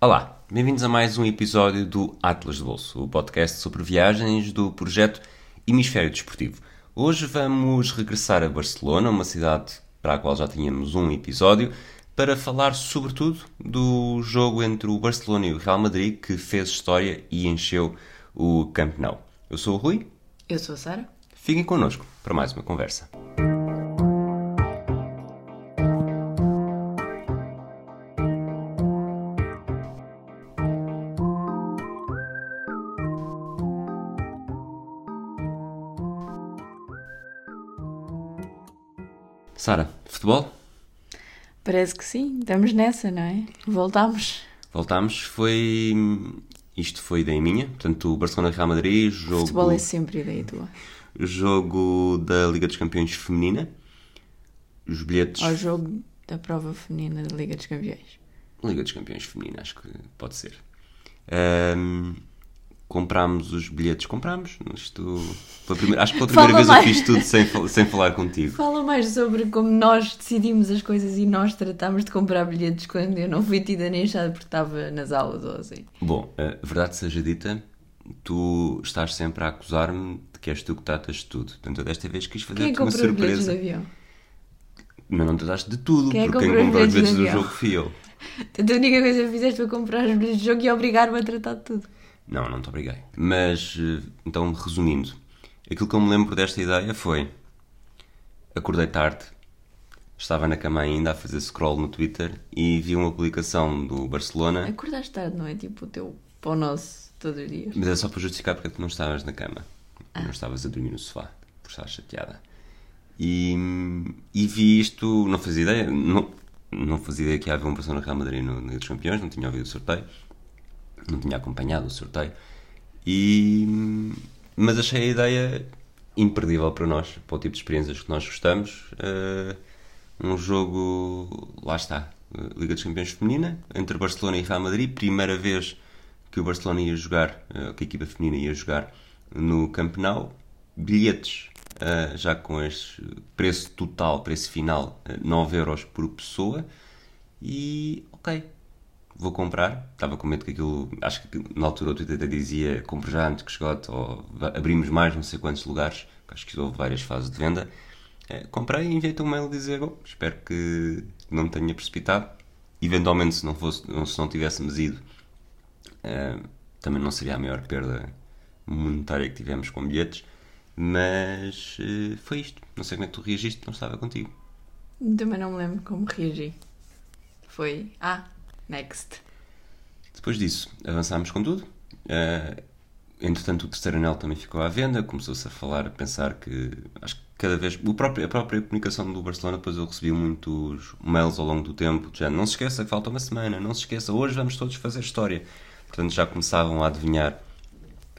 Olá, bem-vindos a mais um episódio do Atlas de Bolso, o podcast sobre viagens do projeto Hemisfério Desportivo. Hoje vamos regressar a Barcelona, uma cidade para a qual já tínhamos um episódio, para falar sobretudo do jogo entre o Barcelona e o Real Madrid que fez história e encheu o Camp Nou. Eu sou o Rui. Eu sou a Sara. Fiquem connosco para mais uma conversa. Sara, futebol? Parece que sim, estamos nessa, não é? Voltámos. Voltámos, foi. Isto foi ideia minha, portanto, o Barcelona-Real Madrid, jogo. Futebol é sempre ideia tua. Jogo da Liga dos Campeões Feminina. Os bilhetes. Ao jogo da prova feminina da Liga dos Campeões. Liga dos Campeões Feminina, acho que pode ser. Ahm, comprámos os bilhetes, comprámos. Isto, pela primeira, acho que pela primeira Fala vez eu mais. fiz tudo sem, sem falar contigo. Fala mais sobre como nós decidimos as coisas e nós tratámos de comprar bilhetes quando eu não fui tida nem achada porque estava nas aulas ou assim. Bom, a verdade seja dita, tu estás sempre a acusar-me de que és tu que tratas de tudo. Portanto, eu desta vez quis é fazer-te que uma surpresa. avião? Mas não trataste de tudo, Quem é que porque quem comprou os bilhetes do jogo fui eu. Portanto, a única coisa que fizeste foi comprar os bilhetes de jogo e obrigar-me a tratar de tudo. Não, não te obriguei. Mas, eh, então, resumindo, aquilo que eu me lembro desta ideia foi: acordei tarde, estava na cama ainda a fazer scroll no Twitter e vi uma publicação do Barcelona, Acordaste tarde, não é? Tipo o teu pão nosso todos os dias. mas é só para justificar porque tu não estavas na cama, não estavas a dormir no sofá, por estar chateada. E, e vi isto, não fazia ideia, não, não fazia ideia que ia haver um Barcelona Real Madrid no Liga dos Campeões, não tinha ouvido o sorteio, não tinha acompanhado o sorteio, e, mas achei a ideia imperdível para nós, para o tipo de experiências que nós gostamos. eh, um jogo, lá está, Liga dos Campeões Feminina, entre Barcelona e Real Madrid, primeira vez que o Barcelona ia jogar, eh, que a equipa feminina ia jogar no Camp Nou, bilhetes eh, já com este preço total, preço final, eh, 9 euros por pessoa, e ok, vou comprar. Estava com medo que aquilo. Acho que na altura o Twitter até dizia compre já antes que esgote, ou abrimos mais não sei quantos lugares. Acho que houve várias fases de venda. Eh, comprei e enviei-te um mail a dizer: bom, espero que não me tenha precipitado. Eventualmente, se não, fosse, se não tivéssemos ido, eh, também não seria a maior perda monetária que tivemos com bilhetes. Mas eh, foi isto. Não sei como é que tu reagiste, não estava contigo. Também não me lembro como reagi. Foi. Ah, next. Depois disso, avançámos com tudo. Eh, entretanto, o terceiro anel também ficou à venda. Começou-se a falar, a pensar que. Acho que cada vez. O próprio, a própria comunicação do Barcelona, depois eu recebi muitos mails ao longo do tempo. Já não se esqueça que falta uma semana, não se esqueça, hoje vamos todos fazer história. Portanto, já começavam a adivinhar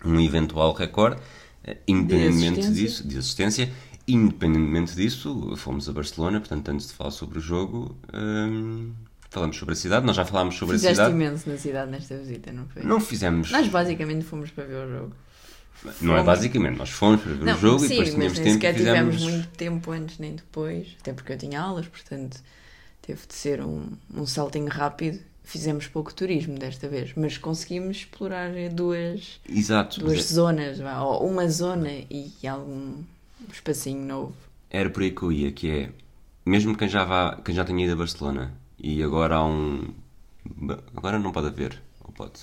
um eventual recorde. Eh, Independentemente assistência. disso, de assistência. Independentemente disso, fomos a Barcelona. Portanto, antes de falar sobre o jogo, hum, falamos sobre a cidade. Nós já falámos sobre a Fizeste cidade. imenso na cidade nesta visita, não foi? Não fizemos. Nós basicamente fomos para ver o jogo. Não é basicamente, nós fomos para ver Não, o jogo sim, e depois mas tínhamos nem tempo sequer fizemos. tivemos muito tempo antes nem depois, até porque eu tinha aulas, portanto teve de ser um, um saltinho rápido. Fizemos pouco turismo desta vez, mas conseguimos explorar duas, Exato, duas mas é- zonas, ou uma zona e algum espacinho novo. era por aí que eu ia, que é mesmo quem já, vá, quem já tenha ido a Barcelona e agora há um. Agora não pode haver, ou pode.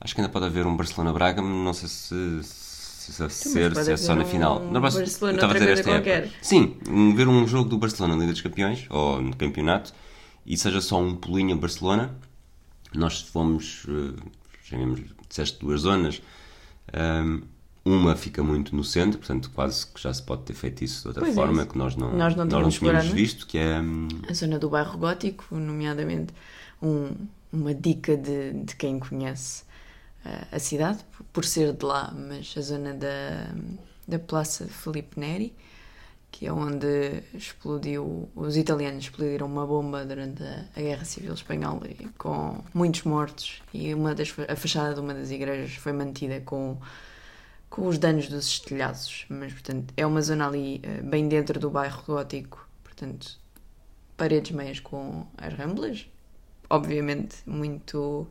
Acho que ainda pode haver um Barcelona-Braga, mas não sei se, se, se, se, ser, se é só haver na final. um posso- Barcelona estava a dizer esta época. qualquer. Sim, um- ver um jogo do Barcelona na Liga dos Campeões ou no campeonato e seja só um pulinho a Barcelona. Nós fomos, eh, chamemos, disseste duas zonas. Ahm, uma fica muito no centro, portanto, quase que já se pode ter feito isso de outra Pois é forma isso. que nós não, Nós não nós tínhamos tínhamos visto, que é. hum, A zona do bairro gótico, nomeadamente um- uma dica de, de quem conhece eh, a cidade, por ser de lá, mas a zona da, da Praça Felipe Neri, que é onde explodiu, os italianos explodiram uma bomba durante a, Guerra Civil Espanhola com muitos mortos e uma das, a fachada de uma das igrejas foi mantida com, com os danos dos estilhaços, mas portanto é uma zona ali eh, bem dentro do bairro gótico, portanto paredes meias com as ramblas, obviamente muito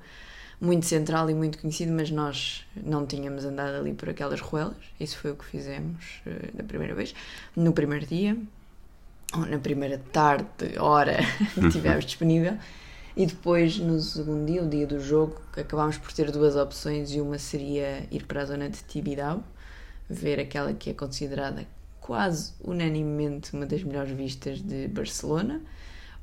muito central e muito conhecido, mas nós não tínhamos andado ali por aquelas ruelas. Isso foi o que fizemos uh, da primeira vez. No primeiro dia, ou na primeira tarde, hora que tivemos disponível. E depois, no segundo dia, o dia do jogo, acabámos por ter duas opções e uma seria ir para a zona de Tibidabo, ver aquela que é considerada quase unanimemente uma das melhores vistas de Barcelona,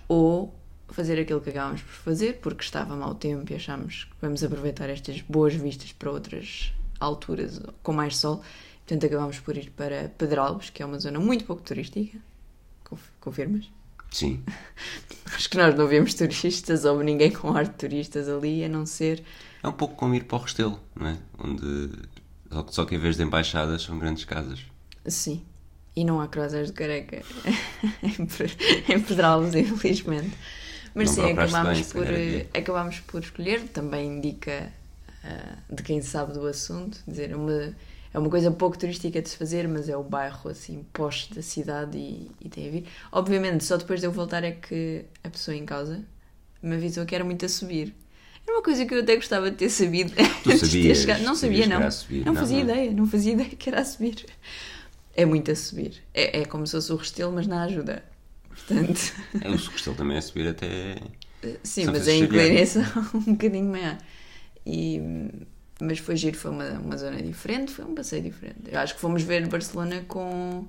ou fazer aquilo que acabámos por fazer, porque estava mau tempo e achámos que vamos aproveitar estas boas vistas para outras alturas com mais sol. Portanto, acabámos por ir para Pedralbes, que é uma zona muito pouco turística. Confirmas? Sim. Acho que nós não vemos turistas ou ninguém com ar de turistas ali, a não ser. É um pouco como ir para o Restelo, não é? Onde. Só que em vez de embaixadas são grandes casas. Sim. E não há cruzeiros de careca em Pedralbes, infelizmente. Mas não sim, acabámos por, acabámos por escolher, também indica uh, de quem sabe do assunto, dizer, é uma, é uma coisa pouco turística de se fazer, mas é o bairro assim, poste da cidade e, e tem a vir. Obviamente, só depois de eu voltar é que a pessoa em causa me avisou que era muito a subir. Era uma coisa que eu até gostava de ter sabido. Tu sabias? Não sabia, não. Subir, não, não fazia não. ideia, não fazia ideia que era a subir. É muito a subir. É, é como se fosse o Restelo, mas na ajuda. Portanto... É, o Restelo também é subir até... Sim, mas é inclinação um bocadinho maior. E, mas foi giro, foi uma, uma zona diferente, foi um passeio diferente. Eu acho que fomos ver Barcelona com,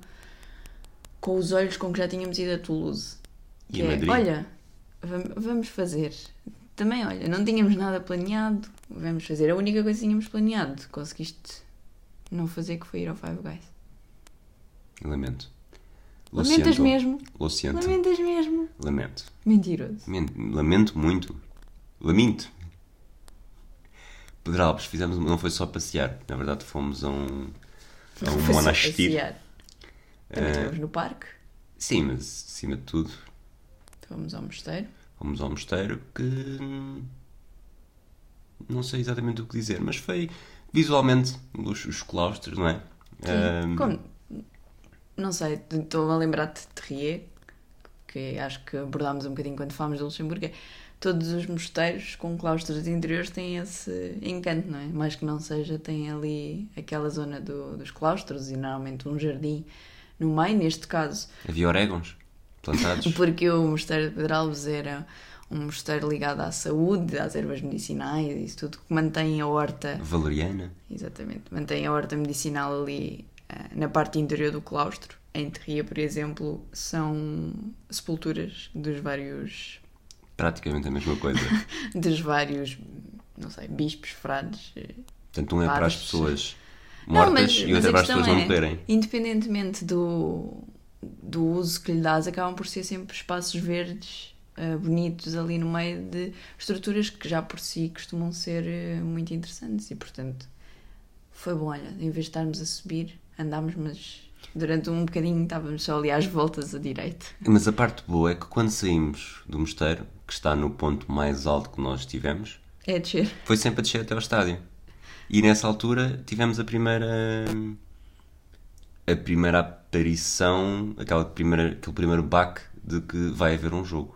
com os olhos com que já tínhamos ido a Toulouse. E a é, Madrid? Olha, vamos fazer. Também, olha, não tínhamos nada planeado, vamos fazer. A única coisa que tínhamos planeado, conseguiste não fazer, que foi ir ao Five Guys. Lamento. Lamentas mesmo? Luciento. Lamentas mesmo? Lamento. Mentiroso. Lamento muito. Lamento. Pedralbes, fizemos, não foi só passear, na verdade fomos a um, a um monastério. Também uh, estivemos no parque. Sim, mas acima de tudo. Fomos ao mosteiro. Fomos ao mosteiro que. Não sei exatamente o que dizer, mas foi visualmente os, os claustros, não é? Sim. Uh, Como? Não sei, estou a lembrar-te de Terrier, que acho que abordámos um bocadinho quando falámos de Luxemburgo. Todos os mosteiros com claustros interiores têm esse encanto, não é? Mais que não seja, tem ali aquela zona do, dos claustros e normalmente um jardim no meio, neste caso. Havia orégãos plantados. Porque o Mosteiro de Pedralbes era um mosteiro ligado à saúde, às ervas medicinais, isso tudo que mantém a horta. Valeriana. Exatamente, mantém a horta medicinal ali eh, na parte interior do claustro. Em Terria, por exemplo, são sepulturas dos vários. Praticamente a mesma coisa. dos vários, não sei, bispos, frades. Portanto, um é para as pessoas mortas não, mas, e outro é para as pessoas é, não morrerem. Independentemente do, do uso que lhe dás, acabam por ser sempre espaços verdes uh, bonitos ali no meio de estruturas que já por si costumam ser uh, muito interessantes e, portanto, foi bom. Olha, em vez de estarmos a subir, andámos, mas durante um bocadinho estávamos só ali às voltas a direito. Mas a parte boa é que quando saímos do mosteiro, que está no ponto mais alto que nós tivemos, é descer. Foi sempre a descer até ao estádio. E nessa altura tivemos a primeira a primeira aparição, aquela primeira, aquele primeiro baque de que vai haver um jogo.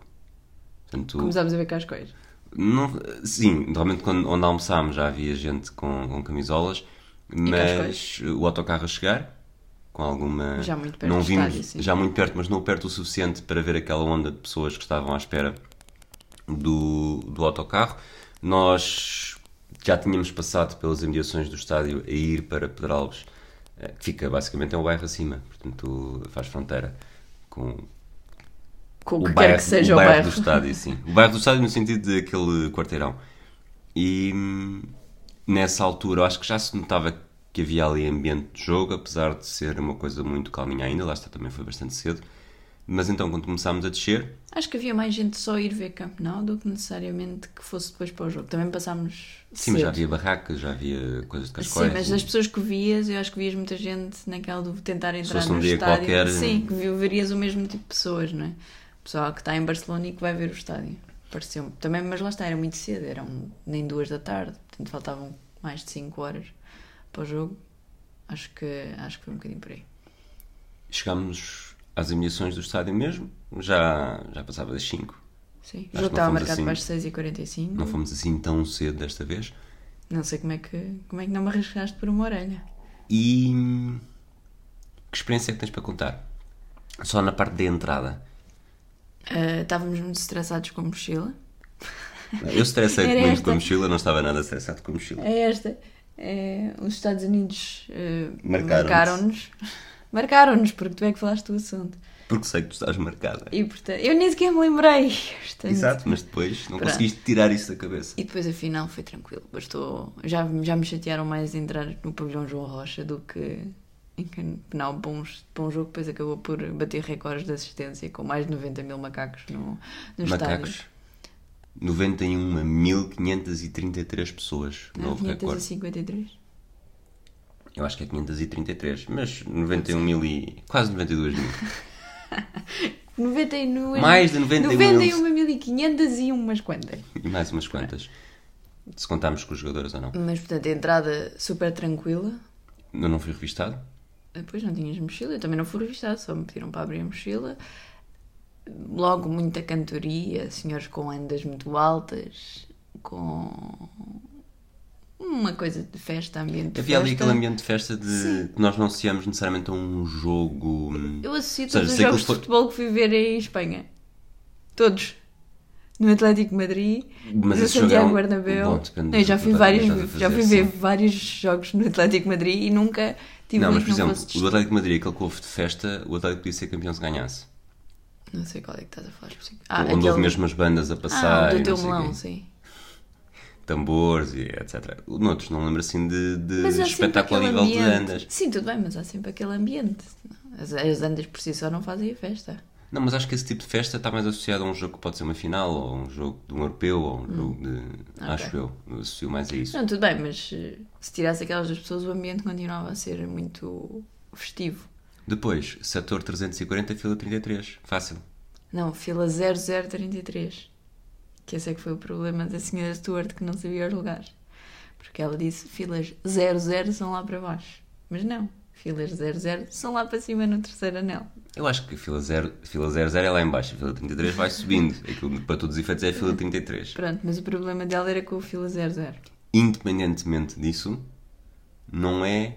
Portanto, Começámos a ver cascóis. Não, sim, normalmente quando, onde almoçámos já havia gente com, com camisolas mas o autocarro a chegar com alguma já muito perto não vimos estádio, já muito perto mas não perto o suficiente para ver aquela onda de pessoas que estavam à espera do, do autocarro. Nós já tínhamos passado pelas imediações do estádio a ir para Pedralbes eh, que fica basicamente é um bairro acima portanto faz fronteira com com o que bairro, quer que seja o bairro, o bairro do estádio sim. O bairro do estádio no sentido de aquele quarteirão. E nessa altura, eu acho que já se notava que havia ali ambiente de jogo, apesar de ser uma coisa muito calminha ainda, lá está também foi bastante cedo. Mas então, quando começámos a descer. Acho que havia mais gente só a ir ver Camp Nou do que necessariamente que fosse depois para o jogo. Também passámos. Sim, cedo. mas já havia barracas, já havia coisas de cascóis. Sim, mas as pessoas que vias, eu acho que vias muita gente naquela de tentar entrar no um dia estádio. Qualquer... Sim, que verias o mesmo tipo de pessoas, não é? Pessoal que está em Barcelona e que vai ver o estádio. Pareceu-me. Também, mas lá está, era muito cedo, eram nem duas da tarde, portanto faltavam mais de 5 horas para o jogo. Acho que, acho que foi um bocadinho por aí. Chegámos às imediações do estádio mesmo, já, já passava das 5 Sim. O jogo estava marcado assim- para as 6h45. Não fomos assim tão cedo desta vez. Não sei como é, que, como é que não me arriscaste por uma orelha. E que experiência é que tens para contar? Só na parte da entrada. Ah, estávamos muito estressados com a mochila. Eu estressei muito esta. com a mochila, não estava nada estressado com a mochila. É esta. É, os Estados Unidos Marcaram-te. marcaram-nos. Marcaram-nos, porque tu é que falaste do assunto. Porque sei que tu estás marcada. E portanto, eu nem sequer me lembrei. Portanto, Exato, mas depois não Pronto. conseguiste tirar isso da cabeça. E depois afinal foi tranquilo. Bastou. Já, já me chatearam mais entrar no pavilhão João Rocha do que em Canal bons, bom jogo. Depois acabou por bater recordes de assistência com mais de 90 mil macacos no, no Macacos. estádio. 91.533 pessoas. Não, Novo recorde. 553. Eu acho que é 533, mas 91 mil e. quase 92 mil. 91, Mais de 91 mil. 91.500 e umas quantas. E mais umas quantas. Se contarmos com os jogadores ou não. Mas portanto, a entrada super tranquila. Eu não fui revistado. Depois não tinhas mochila, eu também não fui revistado, só me pediram para abrir a mochila. Logo muita cantoria, senhores com andas muito altas, com uma coisa de festa, ambiente de Havia ali aquele ambiente de festa de que nós não associamos necessariamente a um jogo. Eu associo todos os jogos de futebol que fui ver em Espanha. Todos. No Atlético Madrid, Mas no jogo é Santiago um- Bernabéu. Bom, já fui, vários, já fui ver sim. vários jogos no Atlético Madrid e nunca tive Não, mas por exemplo, o Atlético Madrid, aquele que houve de festa, o Atlético podia ser campeão se ganhasse. Não sei qual é que estás a falar. Ah, Onde houve mesmo as bandas a passar. Ah, o e do teu melão, sim. tambores e etc. Noutros não lembro assim de, de espetáculo a aquele nível de ambiente. andas. Sim, tudo bem, mas há sempre aquele ambiente. As, as andas por si só não fazem a festa. Não, mas acho que esse tipo de festa está mais associado a um jogo que pode ser uma final, ou um jogo de um europeu, ou um jogo de. Acho eu. Eu associo mais a isso. Não, tudo bem, mas eh, se tirasse aquelas duas pessoas, o ambiente continuava a ser muito festivo. Depois, setor 340, fila 33. Fácil. Não, fila 0033. Que esse é que foi o problema da senhora Stuart que não sabia os lugares. Porque ela disse filas 00 são lá para baixo. Mas não, filas 00 são lá para cima no terceiro anel. Eu acho que a fila 0, fila 00 é lá em baixo, a fila 33 vai subindo. Aquilo, para todos os efeitos, é a fila 33. Pronto, mas o problema dela era com o fila 00. Independentemente disso, não é.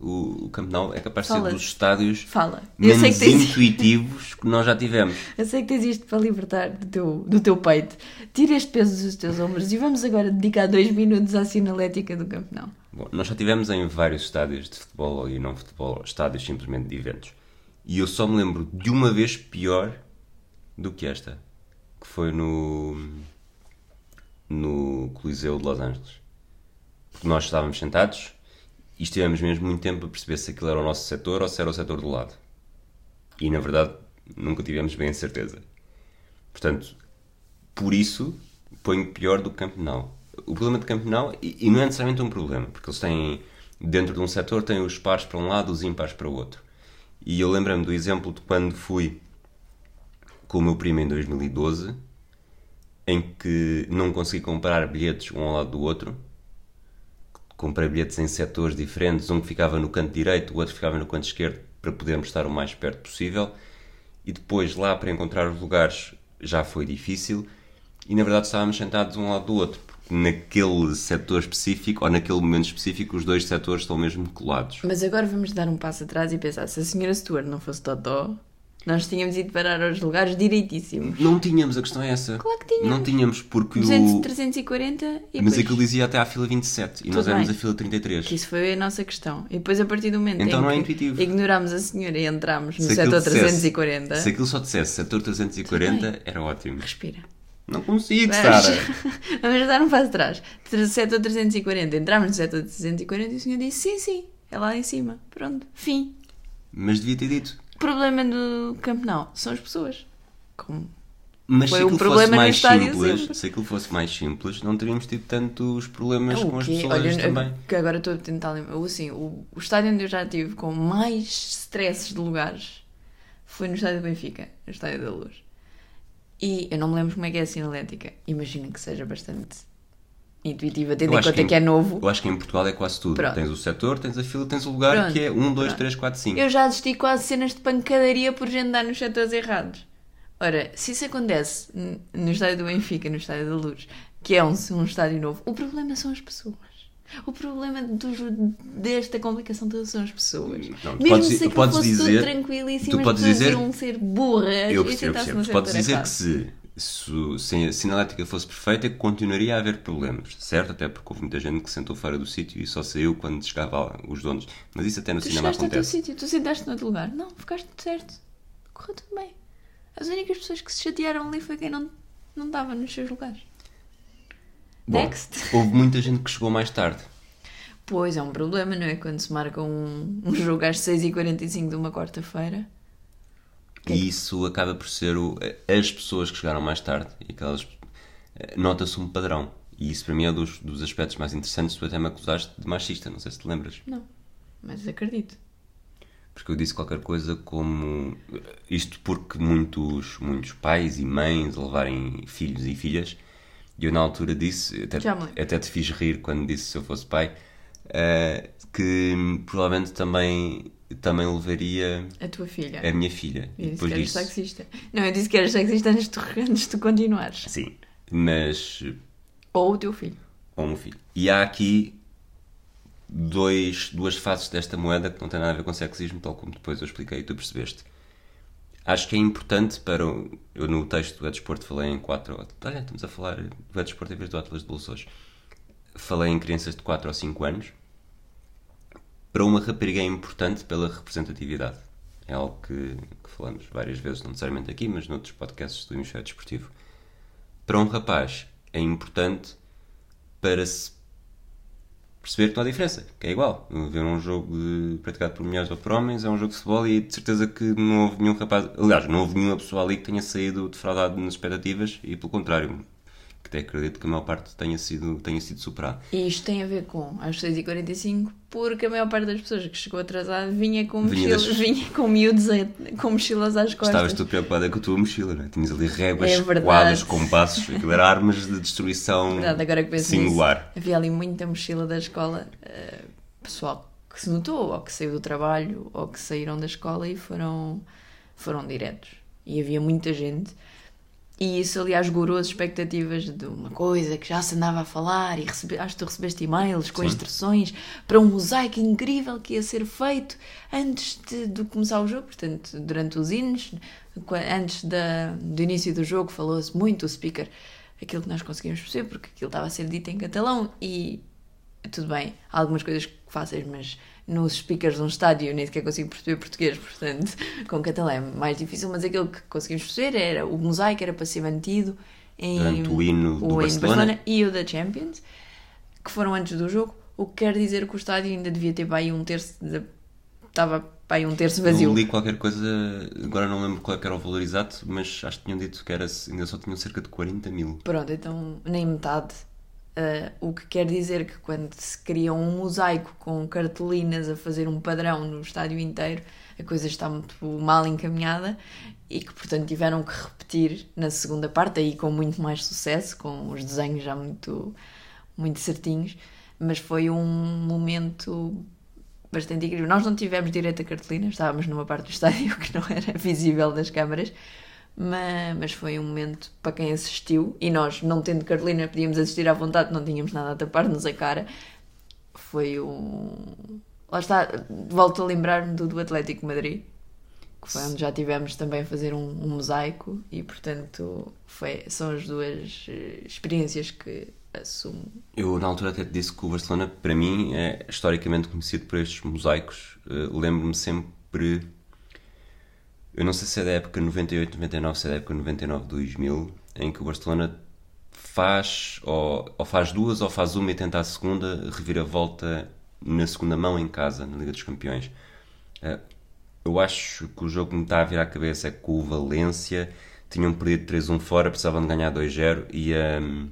O, o Camp Nou é capaz de ser dos estádios Fala. Menos que tens, intuitivos que nós já tivemos. eu sei que tens isto para libertar do teu, do teu peito. Tira este peso dos teus ombros e vamos agora dedicar dois minutos à sinalética do Camp Nou. Bom, nós já tivemos em vários estádios de futebol e não futebol, estádios simplesmente de eventos. E eu só me lembro de uma vez pior do que esta, que foi no no Coliseu de Los Angeles. Porque nós estávamos sentados e estivemos mesmo muito tempo a perceber se aquilo era o nosso setor ou se era o setor do lado. E na verdade nunca tivemos bem a certeza. Portanto, por isso ponho pior do que Camp Nou. O problema de Camp Nou, e, e não é necessariamente um problema, porque eles têm, dentro de um setor, têm os pares para um lado, os impares para o outro. E eu lembro-me do exemplo de quando fui com o meu primo em 2012, em que não consegui comprar bilhetes um ao lado do outro. Comprei bilhetes em setores diferentes, um que ficava no canto direito, o outro ficava no canto esquerdo, para podermos estar o mais perto possível. E depois, lá para encontrar os lugares, já foi difícil. E na verdade estávamos sentados um lado do outro, porque naquele setor específico, ou naquele momento específico, os dois setores estão mesmo colados. Mas agora vamos dar um passo atrás e pensar: se a senhora Stuart não fosse Totó, nós tínhamos ido parar aos lugares direitíssimos. Não tínhamos, a questão é essa. Claro que tínhamos. Não tínhamos, porque 200, o. 340 e Mas depois... aquilo dizia até à fila 27 e nós Tudo éramos bem. a fila 33. Que isso foi a nossa questão. E depois, a partir do momento Então em não é que intuitivo. ignorámos a senhora e entramos no Se setor dissesse- 340, Se aquilo só dissesse setor 340, era ótimo. respira. Não consigo, Sara. vamos dar um passo atrás. Setor 340, entramos no setor 340 e o senhor disse sim, sim, é lá em cima. Pronto, fim. Mas devia ter dito. O problema do Camp Nou são as pessoas. Como Mas Foi se um aquilo problema fosse mais simples, sempre. se aquilo fosse mais simples, não teríamos tido tantos problemas O com as pessoas Olha, também. que agora estou a tentar lembrar. Assim, o, o estádio onde eu já tive com mais stresses de lugares foi no estádio do Benfica, no estádio da Luz. E eu não me lembro como é que é a sinalética. Imagino que seja bastante intuitiva, tendo em conta em- que é novo. Eu acho que em Portugal é quase tudo. Pronto. Tens o setor, tens a fila, tens o lugar Pronto. que é 1, 2, Pronto. 3, 4, 5. Eu já assisti quase cenas de pancadaria por gente dar nos setores errados. Ora, se isso acontece no estádio do Benfica, no estádio da Luz, que é um, um estádio novo, o problema são as pessoas. O problema dos- desta complicação toda são as pessoas. Não, tu Mesmo podes- se aquilo fosse dizer- tudo tranquilíssimo, tu podes dizer- ser burras Eu e percebo, eu percebo. Tu podes dizer errado. que se, se, se a sinalética fosse perfeita, continuaria a haver problemas, certo? Até porque houve muita gente que sentou fora do sítio e só saiu quando chegava lá os donos. Mas isso até no Tu cinema acontece. sítio, tu sentaste no outro lugar. Não, ficaste certo. Correu tudo bem. As únicas pessoas que se chatearam ali foi quem não, não estava nos seus lugares. Bom, Next. houve muita gente que chegou mais tarde. Pois, é um problema, não é? Quando se marca um, um jogo às 6h45 de uma quarta-feira. E isso acaba por ser o, as pessoas que chegaram mais tarde e aquelas eh, nota-se um padrão. E isso para mim é dos, dos aspectos mais interessantes. Tu até me acusaste de machista, não sei se te lembras. Não, mas acredito. Porque eu disse qualquer coisa como isto porque muitos, muitos pais e mães levarem filhos e filhas, e eu na altura disse, até, até te fiz rir quando disse se eu fosse pai, eh, que provavelmente também, também levaria A tua filha. a minha filha. Eu E disse que eras disse, sexista. Não, eu disse que eras sexista antes de, tu- antes de continuares. sim, mas Ou o teu filho. ou um filho. E há aqui dois, duas faces desta moeda que não têm nada a ver com sexismo, tal como depois eu expliquei e tu percebeste. Acho que é importante para. o- Eu no texto do É Desporto falei em quatro. Olha, estamos a falar do É Desporto em vez do Atlas de hoje. Falei em crianças de 4 ou 5 anos. Para uma rapariga é importante pela representatividade. É algo que, que falamos várias vezes, não necessariamente aqui, mas noutros podcasts do Hemisfério Desportivo. Para um rapaz é importante para se perceber que não há diferença, que é igual. Ver um jogo de- praticado por mulheres ou por homens é um jogo de futebol e de certeza que não houve nenhum rapaz. Aliás, não houve nenhuma pessoa ali que tenha saído defraudado nas expectativas e pelo contrário, até acredito que a maior parte tenha sido, tenha sido superado. E isto tem a ver com às 6h45, porque a maior parte das pessoas que chegou atrasado vinha com, Vinha mochilas, das- vinha com miúdos a- com mochilas às costas. Estavas tu preocupada com a tua mochila, não é? Tinhas ali réguas, É quadros, compassos, aquilo era armas de destruição Verdade, agora que singular. nisso, havia ali muita mochila da escola, eh, pessoal que se notou, ou que saiu do trabalho, ou que saíram da escola e foram, foram diretos. E havia muita gente. E isso, aliás, gorou as expectativas de uma coisa que já se andava a falar. E recebi, acho que tu recebeste e-mails com Sim. instruções para um mosaico incrível que ia ser feito antes de, de começar o jogo. Portanto, durante os hinos, antes da, do início do jogo, falou-se muito o speaker aquilo que nós conseguimos perceber, porque aquilo estava a ser dito em catalão. E tudo bem, há algumas coisas fáceis, mas nos speakers de um estádio eu nem sequer consigo perceber português, portanto, com catalão é mais difícil, mas aquilo que conseguimos perceber era o mosaico era para ser mantido em Durante o hino do o hino Barcelona. Barcelona e o da Champions, que foram antes do jogo, o que quer dizer que o estádio ainda devia ter para aí um terço, de- estava para aí um terço vazio. Eu li qualquer coisa, agora não lembro qual é era o valor exato, mas acho que tinham dito que era, ainda só tinham cerca de 40 mil. Pronto, então nem metade. Uh, o que quer dizer que quando se cria um mosaico com cartolinas a fazer um padrão no estádio inteiro, a coisa está muito mal encaminhada e que, portanto, tiveram que repetir na segunda parte, aí com muito mais sucesso, com os desenhos já muito, muito certinhos, mas foi um momento bastante incrível. Nós não tivemos direito a cartolina, estávamos numa parte do estádio que não era visível das câmaras, mas, mas foi um momento para quem assistiu e nós, não tendo cartolina, podíamos assistir à vontade, não tínhamos nada a tapar-nos a cara. Foi um. Lá está, volto a lembrar-me do, do Atlético Madrid, que foi onde já tivemos também a fazer um, um mosaico e, portanto, foi, são as duas eh, experiências que assumo. Eu, na altura, até te disse que o Barcelona, para mim, é historicamente conhecido por estes mosaicos. Eh, Lembro-me sempre. Eu não sei se é da época 98, 99, se é da época 99, 2000, em que o Barcelona faz ou, ou faz duas ou faz uma e tenta a segunda reviravolta na segunda mão em casa, na Liga dos Campeões. Eh, Eu acho que o jogo que me está a vir à cabeça é com o Valência tinham perdido 3-1 fora, precisavam de ganhar 2-0 e. ehm,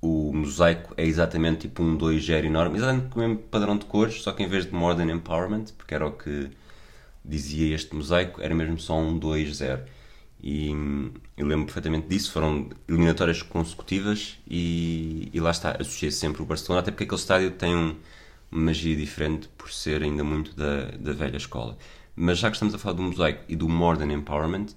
o mosaico é exatamente tipo um 2-0 enorme, exatamente com o mesmo padrão de cores, só que em vez de Modern Empowerment, porque era o que dizia este mosaico, era mesmo só um 2-0. E hum, eu lembro perfeitamente disso, foram eliminatórias consecutivas e, e lá está, associei sempre o Barcelona, até porque aquele estádio tem um, uma magia diferente por ser ainda muito da, da velha escola. Mas já que estamos a falar do mosaico e do Modern Empowerment,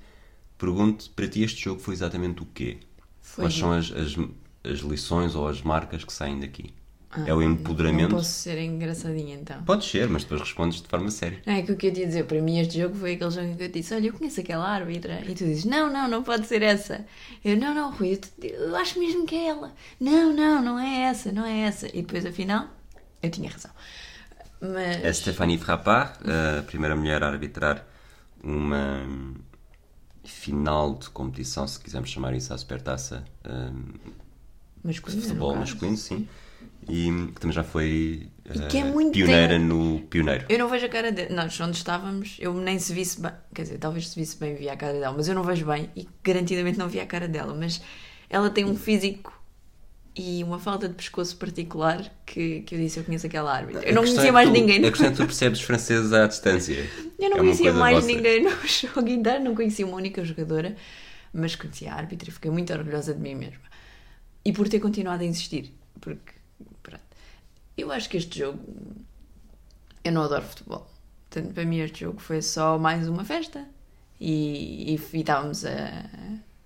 pergunto para ti este jogo foi exatamente o quê? Foi Quais são as, as, as lições ou as marcas que saem daqui? Ah, é o empoderamento? Não posso ser engraçadinha então. Pode ser, mas depois respondes de forma séria. Não, é que o que eu te ia dizer, para mim este jogo foi aquele jogo em que eu disse, olha, eu conheço aquela árbitra. E tu dizes, não, não, não pode ser essa. Eu, não, não, Rui, eu, te- eu acho mesmo que é ela. Não, não, não é essa, não é essa. E depois, afinal, eu tinha razão. Mas, É Stéphanie Frappard, a primeira mulher a arbitrar uma final de competição, se quisermos chamar isso, à supertaça um, masculino, de futebol masculino, sim. E que também já foi que é eh, muito pioneira tempo. no pioneiro. Eu não vejo a cara dele. Nós, onde estávamos, eu nem se visse bem. Quer dizer, talvez se visse bem, via a cara dela, mas eu não vejo bem e garantidamente não via a cara dela. Mas ela tem um físico e uma falta de pescoço particular que, que eu disse: eu conheço aquela árbitra. Eu A não conhecia é mais tu- ninguém. A questão é que tu percebes os franceses à distância. Eu não É conhecia mais vossa. ninguém no jogo inteiro, não conhecia uma única jogadora, mas conhecia a árbitra e fiquei muito orgulhosa de mim mesma. E por ter continuado a insistir, porque, eu acho que este jogo, eu não adoro futebol. Portanto, para mim este jogo foi só mais uma festa e, e, e estávamos a,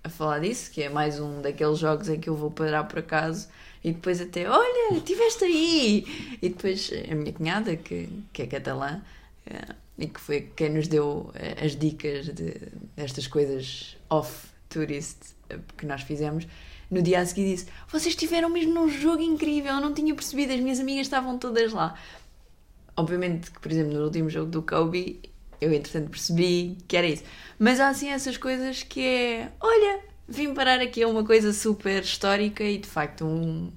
a falar disso, que é mais um daqueles jogos em que eu vou parar por acaso e depois até, olha, estiveste aí! E depois a minha cunhada, que, que é catalã, eh, e que foi quem nos deu eh, as dicas de, destas coisas off-tourist eh, que nós fizemos, no dia a seguir disse: Vocês estiveram mesmo num jogo incrível, eu não tinha percebido, as minhas amigas estavam todas lá. Obviamente que, por exemplo, no último jogo do Kobe, eu entretanto percebi que era isso. Mas há assim essas coisas que é: olha, vim parar aqui a uma coisa super histórica e de facto um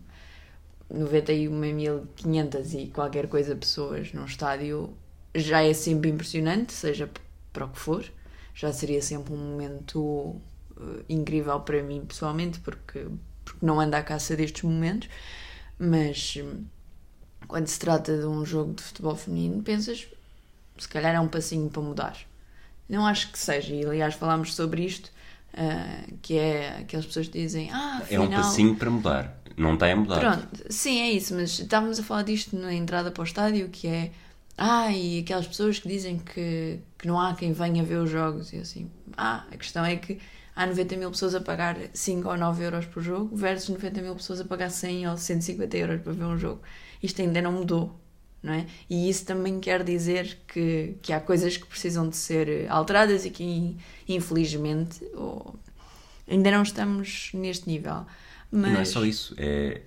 91.500 e qualquer coisa pessoas num estádio já é sempre impressionante, seja para o que for. Já seria sempre um momento eh, incrível para mim pessoalmente, porque, porque não ando à caça destes momentos. Mas hum, quando se trata de um jogo de futebol feminino, pensas se calhar é um passinho para mudar. Não acho que seja, e aliás falámos sobre isto, ah, que é aquelas pessoas que dizem, ah, É um afinal... passinho para mudar. Não está a mudar. Pronto, sim, é isso, mas estávamos a falar disto na entrada para o estádio, que é ah, e aquelas pessoas que dizem que, que não há quem venha ver os jogos, e assim, ah, a questão é que há 90 mil pessoas a pagar 5 ou 9 euros por jogo versus 90 mil pessoas a pagar 100 ou 150 euros para ver um jogo. Isto ainda não mudou, não é? E isso também quer dizer que, que há coisas que precisam de ser alteradas e que, infelizmente, ou- ainda não estamos neste nível. Mas... E não é só isso. É...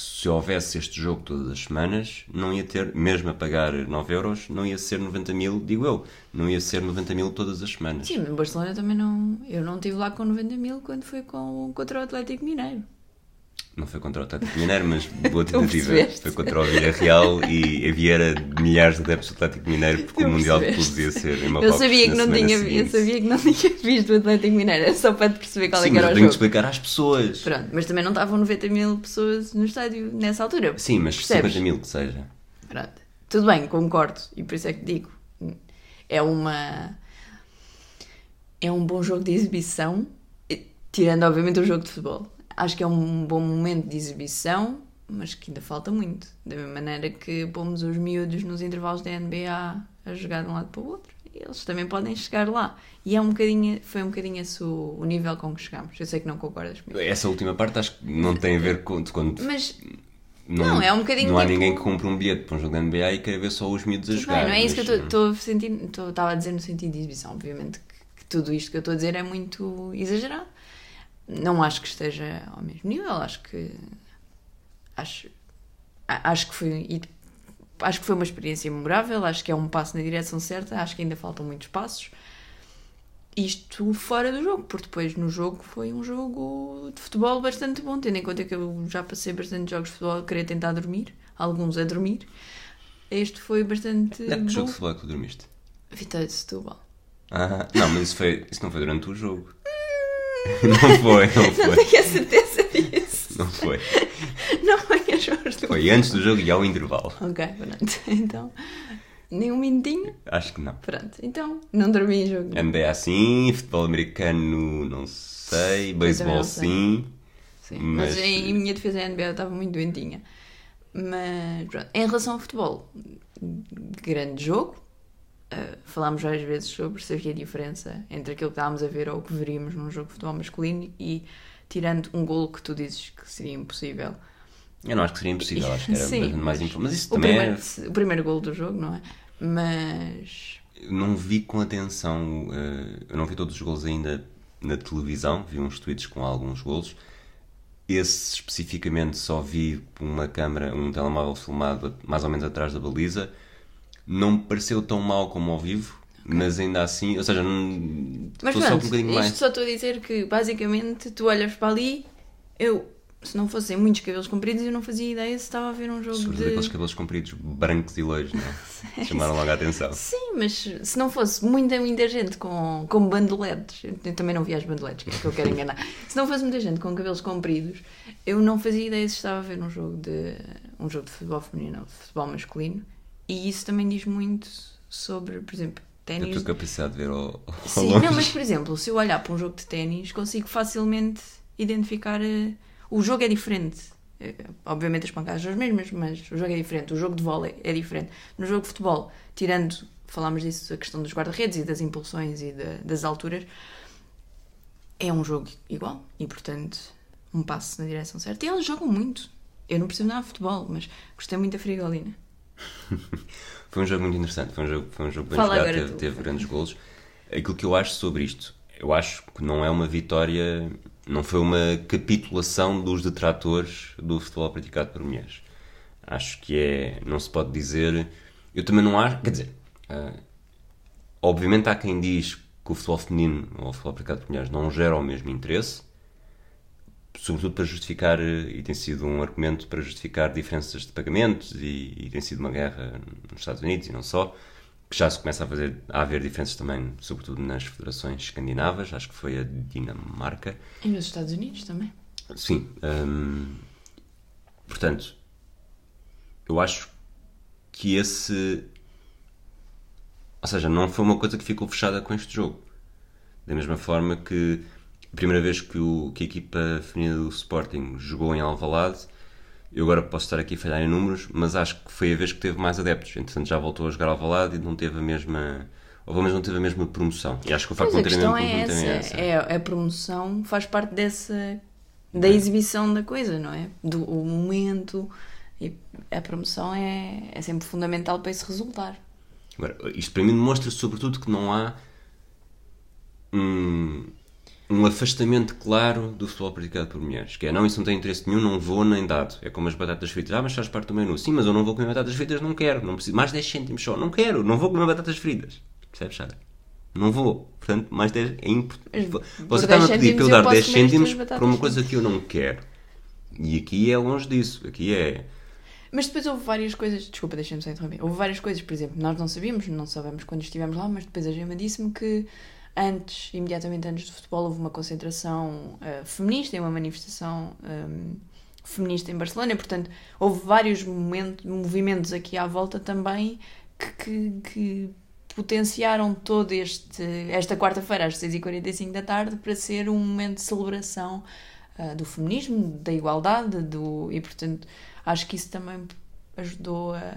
Se houvesse este jogo todas as semanas, não ia ter, mesmo a pagar 9 euros, não ia ser 90 mil, digo eu, não ia ser 90 mil todas as semanas. Sim, mas Barcelona também não. Eu não estive lá com 90 mil quando foi com, contra o Atlético Mineiro. Não foi contra o Atlético Mineiro, mas boa Tu tentativa. Foi contra o Villarreal e havia era milhares de adeptos do Atlético Mineiro porque Tu o Mundial de. Clubes ia ser em Eu Marrocos sabia, que não tinha, eu sabia que não tinha visto o Atlético Mineiro, era só para te perceber qual é Sim, que mas era eu o tenho que jogo. explicar às pessoas. Pronto, mas também não estavam 90 mil pessoas no estádio nessa altura. Sim, mas Percebes? 50 mil que seja. Pronto. Tudo bem, concordo. E por isso é que digo. É uma. É um bom jogo de exibição, tirando obviamente o jogo de futebol. Acho que é um bom momento de exibição, mas que ainda falta muito. Da mesma maneira que pomos os miúdos nos intervalos da NBA a jogar de um lado para o outro, eles também podem chegar lá. E é um bocadinho, foi um bocadinho esse o, o nível com que chegamos. Eu sei que não concordas comigo. Essa última parte acho que não tem a ver com quando Mas Não, é um bocadinho Não há tipo- ninguém que compre um bilhete para um jogo da NBA e queira ver só os miúdos a Tudo jogar. bem, não é isso que eu mas, estou estou- estava a dizer no sentido de exibição. Obviamente que, que tudo isto que eu estou a dizer é muito exagerado. Não acho que esteja ao mesmo nível, acho que acho, acho que foi acho que foi uma experiência memorável, acho que é um passo na direção certa, acho que ainda faltam muitos passos. Isto fora do jogo, porque depois no jogo foi um jogo de futebol bastante bom, tendo em conta que eu já passei bastante jogos de futebol a querer tentar dormir, alguns a dormir. Este foi bastante É que bom. jogo de futebol é que tu dormiste? Vitória de Setúbal. Ah, não, mas isso, foi, isso não foi durante o jogo. Não foi, não Não foi. tenho a certeza disso. Não foi. Não venhas aos do... Foi antes do jogo e ao intervalo. Ok, pronto. Então, nem um minutinho. Acho que não. Pronto. Então, não dormi em jogo. NBA sim, futebol americano não sei, beisebol não sim. Sim, mas, Mas- em minha defesa a NBA eu estava muito doentinha. Mas pronto, em relação ao futebol, grande jogo. Uh, falámos várias vezes sobre se havia diferença entre aquilo que estávamos a ver ou o que veríamos num jogo de futebol masculino e tirando um golo que tu dizes que seria impossível. Eu não acho que seria impossível, acho que era Sim, mais impossível. Mas isso também primeiro, é... o primeiro golo do jogo, não é? Mas. não vi com atenção, eh, eu não vi todos os golos ainda na televisão, vi uns tweets com alguns golos. Esse especificamente só vi uma câmera, um telemóvel filmado mais ou menos atrás da baliza. Não me pareceu tão mal como ao vivo, mas ainda assim, ou seja, não Mas estou só com um pronto, bocadinho isto mais. só estou a dizer que basicamente tu olhas para ali, eu, se não fossem muitos cabelos compridos, eu não fazia ideia se estava a ver um jogo Sobretudo de. aqueles cabelos compridos, brancos e loiros, não é? Chamaram logo a atenção. Sim, mas se não fosse muita, muita gente com, com bandoletes, eu também não via as bandoletes, que é que eu quero enganar. se não fosse muita gente com cabelos compridos, eu não fazia ideia se estava a ver um jogo de um jogo de futebol feminino ou de futebol masculino. E isso também diz muito sobre, por exemplo, A ténis. tua capacidade de ver ao, ao Sim, longe. não, mas por exemplo, se eu olhar para um jogo de ténis, consigo facilmente identificar. eh, o jogo é diferente. Eh, Obviamente as pancadas são as mesmas, mas o jogo é diferente. O jogo de vôlei é diferente. No jogo de futebol, tirando, falámos disso, a questão dos guarda-redes e das impulsões e da- das alturas, é um jogo igual e, portanto, um passo na direção certa. E eles jogam muito. Eu não percebo nada de futebol, mas gostei muito da Frigolina. Foi um jogo muito interessante, foi um jogo, foi um jogo bem Fala jogado, teve, teve grandes golos. Aquilo que eu acho sobre isto, eu acho que não é uma vitória, não foi uma capitulação dos detratores do futebol praticado por mulheres. Acho que é, não se pode dizer, eu também não acho, quer dizer, ah, obviamente há quem diz que o futebol feminino ou o futebol praticado por mulheres não gera o mesmo interesse, sobretudo para justificar, eh, e tem sido um argumento para justificar diferenças de pagamentos, e, e tem sido uma guerra nos Estados Unidos e não só, que já se começa a, fazer, a haver diferenças também, sobretudo nas federações escandinavas, acho que foi a Dinamarca. E nos Estados Unidos também. Sim, hum, portanto, eu acho que esse. Ou seja, não foi uma coisa que ficou fechada com este jogo. Da mesma forma que a primeira vez que, o, que a equipa feminina do Sporting jogou em Alvalade, eu agora posso estar aqui a falhar em números, mas acho que foi a vez que teve mais adeptos. Entretanto, já voltou a jogar Alvalade e não teve a mesma. Ou pelo menos não teve a mesma promoção. E acho que o facto de a não ter a mesma é promoção essa, também é essa. é a promoção faz parte dessa da exibição da coisa, não é? Do momento e a promoção é, é sempre fundamental para esse resultar. Agora, isto para mim demonstra sobretudo que não há um, um afastamento claro do futebol praticado por mulheres. Que é, não, isso não tem interesse nenhum, não vou nem dado. É como as batatas fritas. Ah, mas faz parte do menu. Sim, mas eu não vou comer batatas fritas, não quero. Não preciso. Mais 10 cêntimos só. Não quero. Não vou comer batatas fritas. Percebes, Sara? Não vou. Portanto, mais 10 é importante. Você por está-me a 10 pedir para eu dar posso 10 comer as tuas cêntimos para uma coisa que eu não quero. E aqui é longe disso. Aqui é. Mas depois houve várias coisas, desculpa, deixa-me só interromper. Houve várias coisas, por exemplo, nós não sabíamos, não sabemos quando estivemos lá, mas depois a Gema disse-me que antes, imediatamente antes do futebol, houve uma concentração eh, feminista e uma manifestação ehm, feminista em Barcelona, e, portanto, houve vários momentos, movimentos aqui à volta também que, que, que potenciaram este esta quarta-feira às 6h45 da tarde para ser um momento de celebração ah, do feminismo, da igualdade, do, e portanto acho que isso também ajudou a.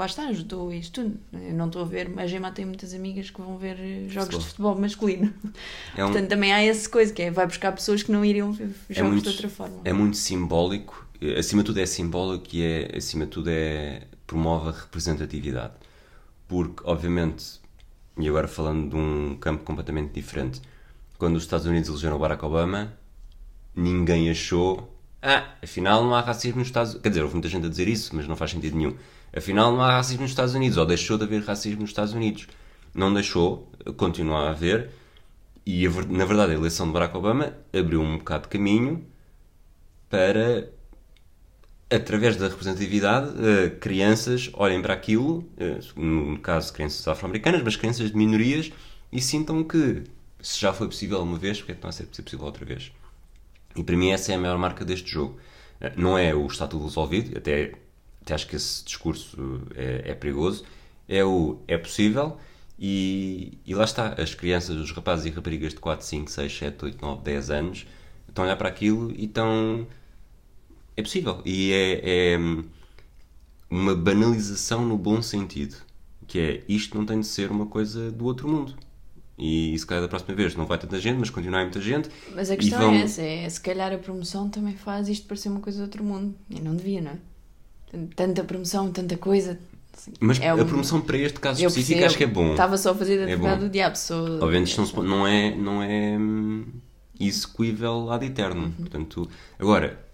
Lá está, ajudou isto tudo. Eu não estou a ver, a Gema tem muitas amigas que vão ver eh, jogos Futebol. de futebol masculino. É um, Portanto, também há essa coisa que é vai buscar pessoas que não iriam ver jogos muito- de outra forma. é muito simbólico, eh, acima de tudo é simbólico e é, acima de tudo é, promove a representatividade. Porque, obviamente, e agora falando de um campo completamente diferente, quando os Estados Unidos elegeram o Barack Obama, ninguém achou, ah, afinal não há racismo nos Estados Unidos. Quer dizer, houve muita gente a dizer isso, mas não faz sentido nenhum. Afinal não há racismo nos Estados Unidos, ou deixou de haver racismo nos Estados Unidos. Não deixou, continua a haver, e a na verdade a eleição de Barack Obama abriu um bocado de caminho para, através da representatividade, eh, crianças olhem para aquilo, eh, no caso crianças afro-americanas, mas crianças de minorias, e sintam que se já foi possível uma vez, porque é que não vai ser possível outra vez? E para mim essa é a maior marca deste jogo. Eh, Não é o está tudo resolvido, até, até acho que esse discurso é, é perigoso. É o é possível e, e lá está. As crianças, os rapazes e raparigas de 4, 5, 6, 7, 8, 9, 10 anos estão a olhar para aquilo e estão. É possível. E é, é uma banalização no bom sentido que é isto não tem de ser uma coisa do outro mundo. E se calhar da próxima vez não vai tanta gente, mas continua muita gente. Mas a questão vão- é essa, é se calhar a promoção também faz isto parecer uma coisa do outro mundo. E não devia, não é? Tanta promoção, tanta coisa. assim, Mas é a um- promoção para este caso específico percebo. acho que é bom. Estava só a fazer de É advogado do diabo. Sou... Obviamente isto não, se não é, não é hum, execuível ad eterno. Uhum. Portanto, agora,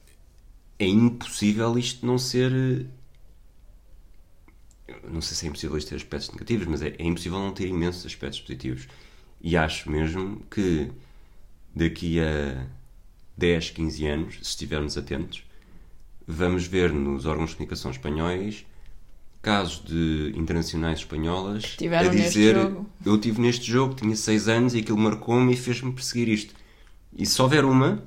é impossível isto não ser. eh, Não sei se é impossível isto ter aspectos negativos, mas é, é impossível não ter imensos aspectos positivos. E acho mesmo que daqui a 10, 15 anos, se estivermos atentos, vamos ver nos órgãos de comunicação espanhóis casos de internacionais espanholas a dizer eu estive neste jogo, tinha 6 anos e aquilo marcou-me e fez-me perseguir isto. E se houver uma,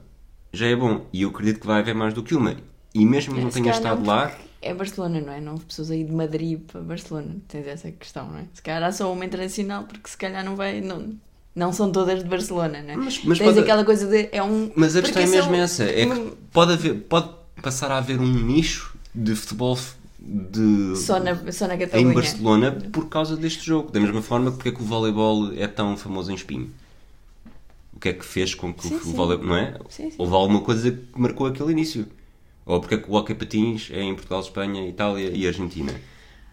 já é bom. E eu acredito que vai haver mais do que uma. E mesmo que não tenha estado não, lá, É Barcelona, não é? Não houve pessoas aí de Madrid para Barcelona. Tens essa questão, não é? Se calhar há só uma internacional, porque se calhar não vai. Não, não são todas de Barcelona, não é? Mas- mas Tens pode- aquela coisa de. É um, Mas a questão é são- mesmo essa: é que pode, haver, pode passar a haver um nicho de futebol de, Só na, só na em. Barcelona por causa deste jogo. Da mesma forma, porque é que o voleibol é tão famoso em Espinho? O que é que fez com que Sim, o voleibol. Não é? Sim, sim. Houve alguma coisa que marcou aquele início. Ou porque é que o hockey patins é em Portugal, Espanha, Itália e Argentina.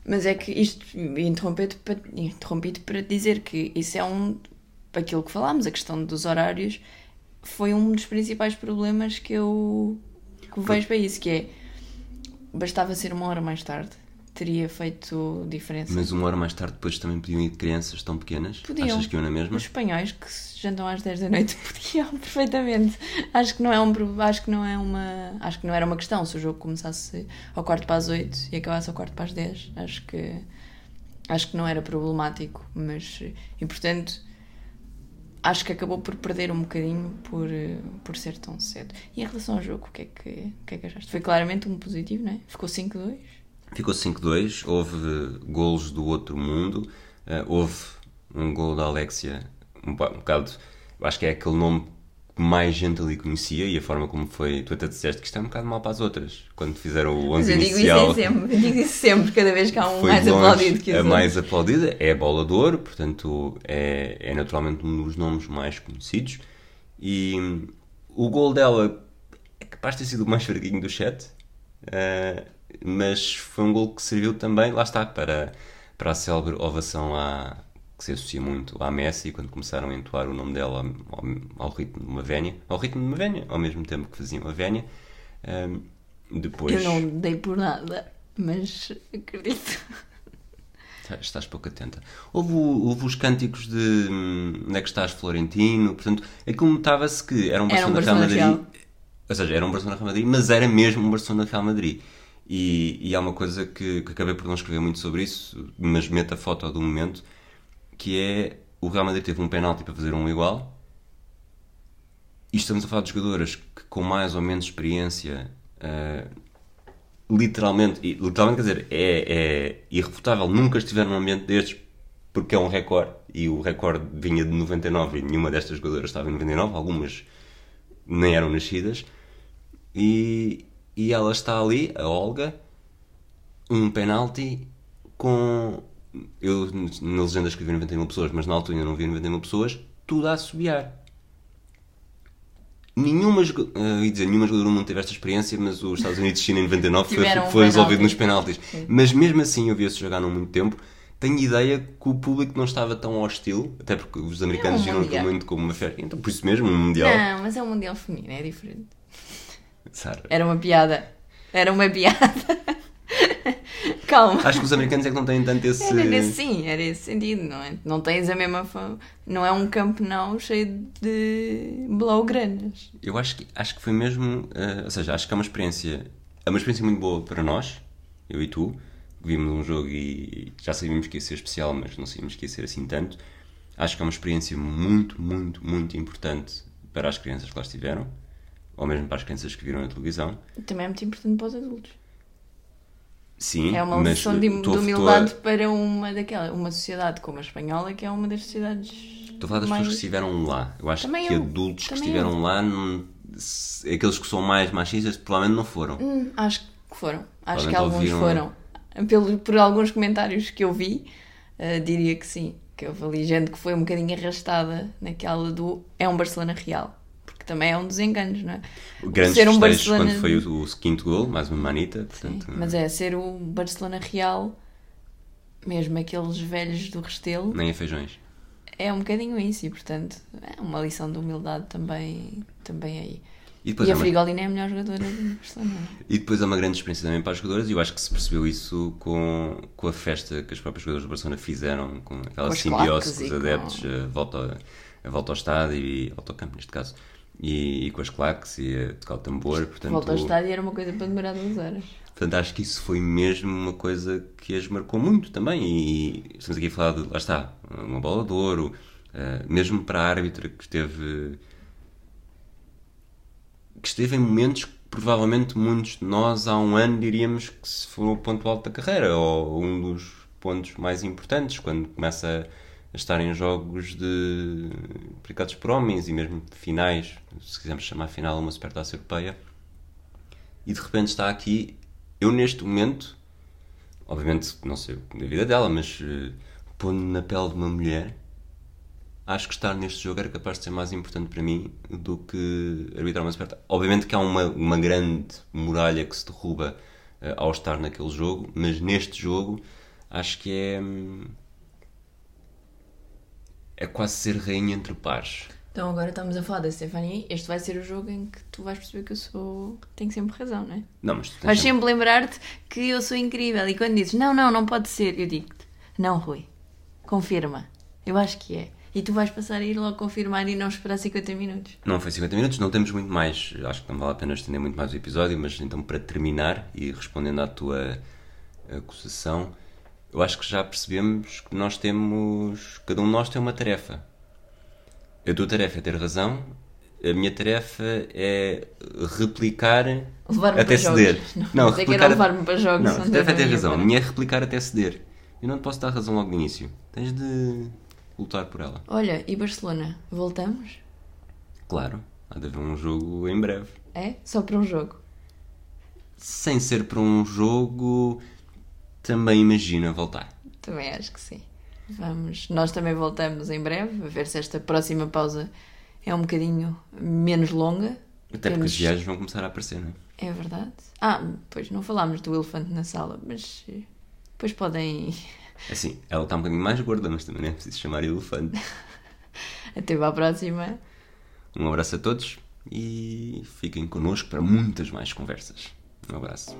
Mas é que isto, interrompi-te para, interrompi-te para dizer que isso é um. Aquilo que falámos, a questão dos horários, foi um dos principais problemas que eu vejo para isso, que é. Bastava ser uma hora mais tarde, teria feito diferença. Mas uma hora mais tarde, depois também podiam ir crianças tão pequenas. Podiam. Achas que iam na mesma? Os espanhóis que jantam às 10 da noite podiam perfeitamente. Acho que não é um acho que não é uma acho que não era uma questão se o jogo começasse ao quarto para as 8 e acabasse ao quarto para as 10. Acho que acho que não era problemático, mas e portanto acho que acabou por perder um bocadinho por, por ser tão cedo. E em relação ao jogo, o que é que, o que, é que achaste? Foi claramente um positivo, não é? Ficou 5-2. Ficou 5-2, houve golos do outro mundo, eh, houve um gol da Alexia, um, um bocado, acho que é aquele nome mais gente ali conhecia e a forma como foi, tu até disseste que isto é um bocado mal para as outras, quando fizeram o Mas 11 eu digo inicial. isso sempre, eu digo isso sempre, cada vez que há um mais longe aplaudido que a outros. mais aplaudida, é a Bola de Ouro, portanto é, é naturalmente um dos nomes mais conhecidos. E hum, o gol dela é capaz de ter sido o mais fraquinho do chat, eh, mas foi um gol que serviu também, lá está, para, para a célebre ovação à, que se associa muito à Messi, quando começaram a entoar o nome dela ao, ao ritmo de uma vénia, ao ritmo de uma vénia, ao mesmo tempo que faziam a vénia. Hum, depois... Eu não dei por nada, mas acredito. Tá, Estás pouco atenta. Houve, houve os cânticos de hum, onde é que estás, Florentino. Portanto, aquilo notava-se que era um Era um Barcelona Real Barcelona Madrid. Ou seja, era um Barcelona Real Madrid, mas era mesmo um Barcelona Real Madrid. E, e há uma coisa que, que acabei por não escrever muito sobre isso, mas meto a foto do momento, que é o Real Madrid teve um penalti para fazer um igual. E estamos a falar de jogadoras que com mais ou menos experiência ah, literalmente, e literalmente quer dizer, é, é irrefutável, nunca estiveram num ambiente destes porque é um recorde. E o recorde vinha de 99 e nenhuma destas jogadoras estava em 99, algumas nem eram nascidas. E, e ela está ali, a Olga, um penalti com eu na legenda escrevi 90 mil pessoas, mas na altura ainda não vi 90 mil pessoas, tudo a assobiar. Nenhuma, ah, ia dizer, nenhuma jogadora do mundo teve esta experiência, mas os Estados Unidos e China em 99 foi, foi resolvido nos penaltis. Mas mesmo assim eu vi-se jogar não muito tempo. Tenho ideia que o público não estava tão hostil, até porque os americanos É um viram mundial. muito como uma férias. Então, por isso mesmo, um mundial. Não, mas é um Mundial Feminino, é diferente. Sara, Era uma piada. Era uma piada. Calma. Acho que os americanos é que não têm tanto esse. Era nesse, sim, era esse sentido, não é? Não tens a mesma. fa- Não é um campo não cheio de blaugranas. Eu acho que, acho que foi mesmo. eh, ou seja, acho que é uma experiência. É uma experiência muito boa para nós, eu e tu, vimos um jogo e já sabíamos que ia ser especial, mas não sabíamos que ia ser assim tanto. Acho que é uma experiência muito, muito, muito importante para as crianças que lá estiveram, ou mesmo para as crianças que viram na televisão. Também é muito importante para os adultos. Sim, É uma lição de, de a- humildade estou para uma daquela, uma sociedade como a espanhola, que é uma das sociedades. a- Estou a falar das mais... pessoas que estiveram lá. Eu acho Também que eu, adultos que estiveram eu. lá, aqueles que são mais machistas, provavelmente não foram. Hum, acho que foram. Acho que alguns ouviram- foram. Pelo, por alguns comentários que eu vi, uh, diria que sim. Que houve ali gente que foi um bocadinho arrastada naquela do é um Barcelona real. Porque também é um dos enganos, não é? O grande Ser um Barcelona- quando foi o, o quinto gol, mais uma manita. Sim, Portanto, mas é ser o Barcelona real, mesmo aqueles velhos do Restelo, Nem a feijões. é um bocadinho isso. E portanto, é uma lição de humildade também, também aí. E depois, e é a uma, Frigolina é a melhor jogadora do Barcelona. e depois é uma grande experiência também para as jogadoras e eu acho que se percebeu isso com, com a festa que as próprias jogadoras do Barcelona fizeram, com aquela simbiose claques com os e com- adeptos, a, volta, ao- a volta ao estádio e ao autocampo neste caso. E, e com as claques e a tocar o tambor, portanto, Volta ao estádio era uma coisa para demorar duas horas. Portanto, acho que isso foi mesmo uma coisa que as marcou muito também. E estamos aqui a falar de, lá está, uma bola de ouro, eh, mesmo para a árbitra que esteve. que esteve em momentos que provavelmente muitos de nós há um ano diríamos que se foi o ponto alto da carreira, ou um dos pontos mais importantes, quando começa a estar em jogos de praticados por homens e mesmo finais, se quisermos chamar final uma supertaça europeia e de repente está aqui. Eu, neste momento, obviamente não sei da vida dela, mas eh, pondo na pele de uma mulher, acho que estar neste jogo era capaz de ser mais importante para mim do que arbitrar uma supertaça. Obviamente que há uma, uma grande muralha que se derruba eh, ao estar naquele jogo, mas neste jogo acho que é. hum, É quase ser rainha entre pares. Então agora estamos a falar da Stephanie. Este vai ser o jogo em que tu vais perceber que eu sou. tenho sempre razão, não é? Não, mas tu tens Vais sempre- sempre lembrar-te que eu sou incrível. E quando dizes não, não, não pode ser, eu digo-te não, Rui, confirma. Eu acho que é. E tu vais passar a ir logo confirmar e não esperar 50 minutos. Não foi 50 minutos, não temos muito mais. Acho que não vale a pena estender muito mais o episódio, mas então para terminar e respondendo à tua acusação, eu acho que já percebemos que nós temos. Cada um de nós tem uma tarefa. A tua tarefa é ter razão, a minha tarefa é replicar até para jogos. ceder. Não, pensei que era levar-me para jogos, Não, a tarefa é ter não razão, a minha é replicar até ceder. Eu não te posso dar razão logo no início. Tens de lutar por ela. Olha, e Barcelona? Voltamos? Claro, há de haver um jogo em breve. É? Só para um jogo. sem ser para um jogo, também imagina voltar. Também acho que sim. Vamos. Nós também voltamos em breve, a ver se esta próxima pausa é um bocadinho menos longa. Até porque Temos- as viagens vão começar a aparecer, não é? É verdade. Ah, pois não falámos do elefante na sala, mas eh, depois podem. Assim, ela está um bocadinho mais gorda, mas também não é preciso chamar elefante. Até para a próxima. Um abraço a todos e fiquem connosco para muitas mais conversas. Um abraço.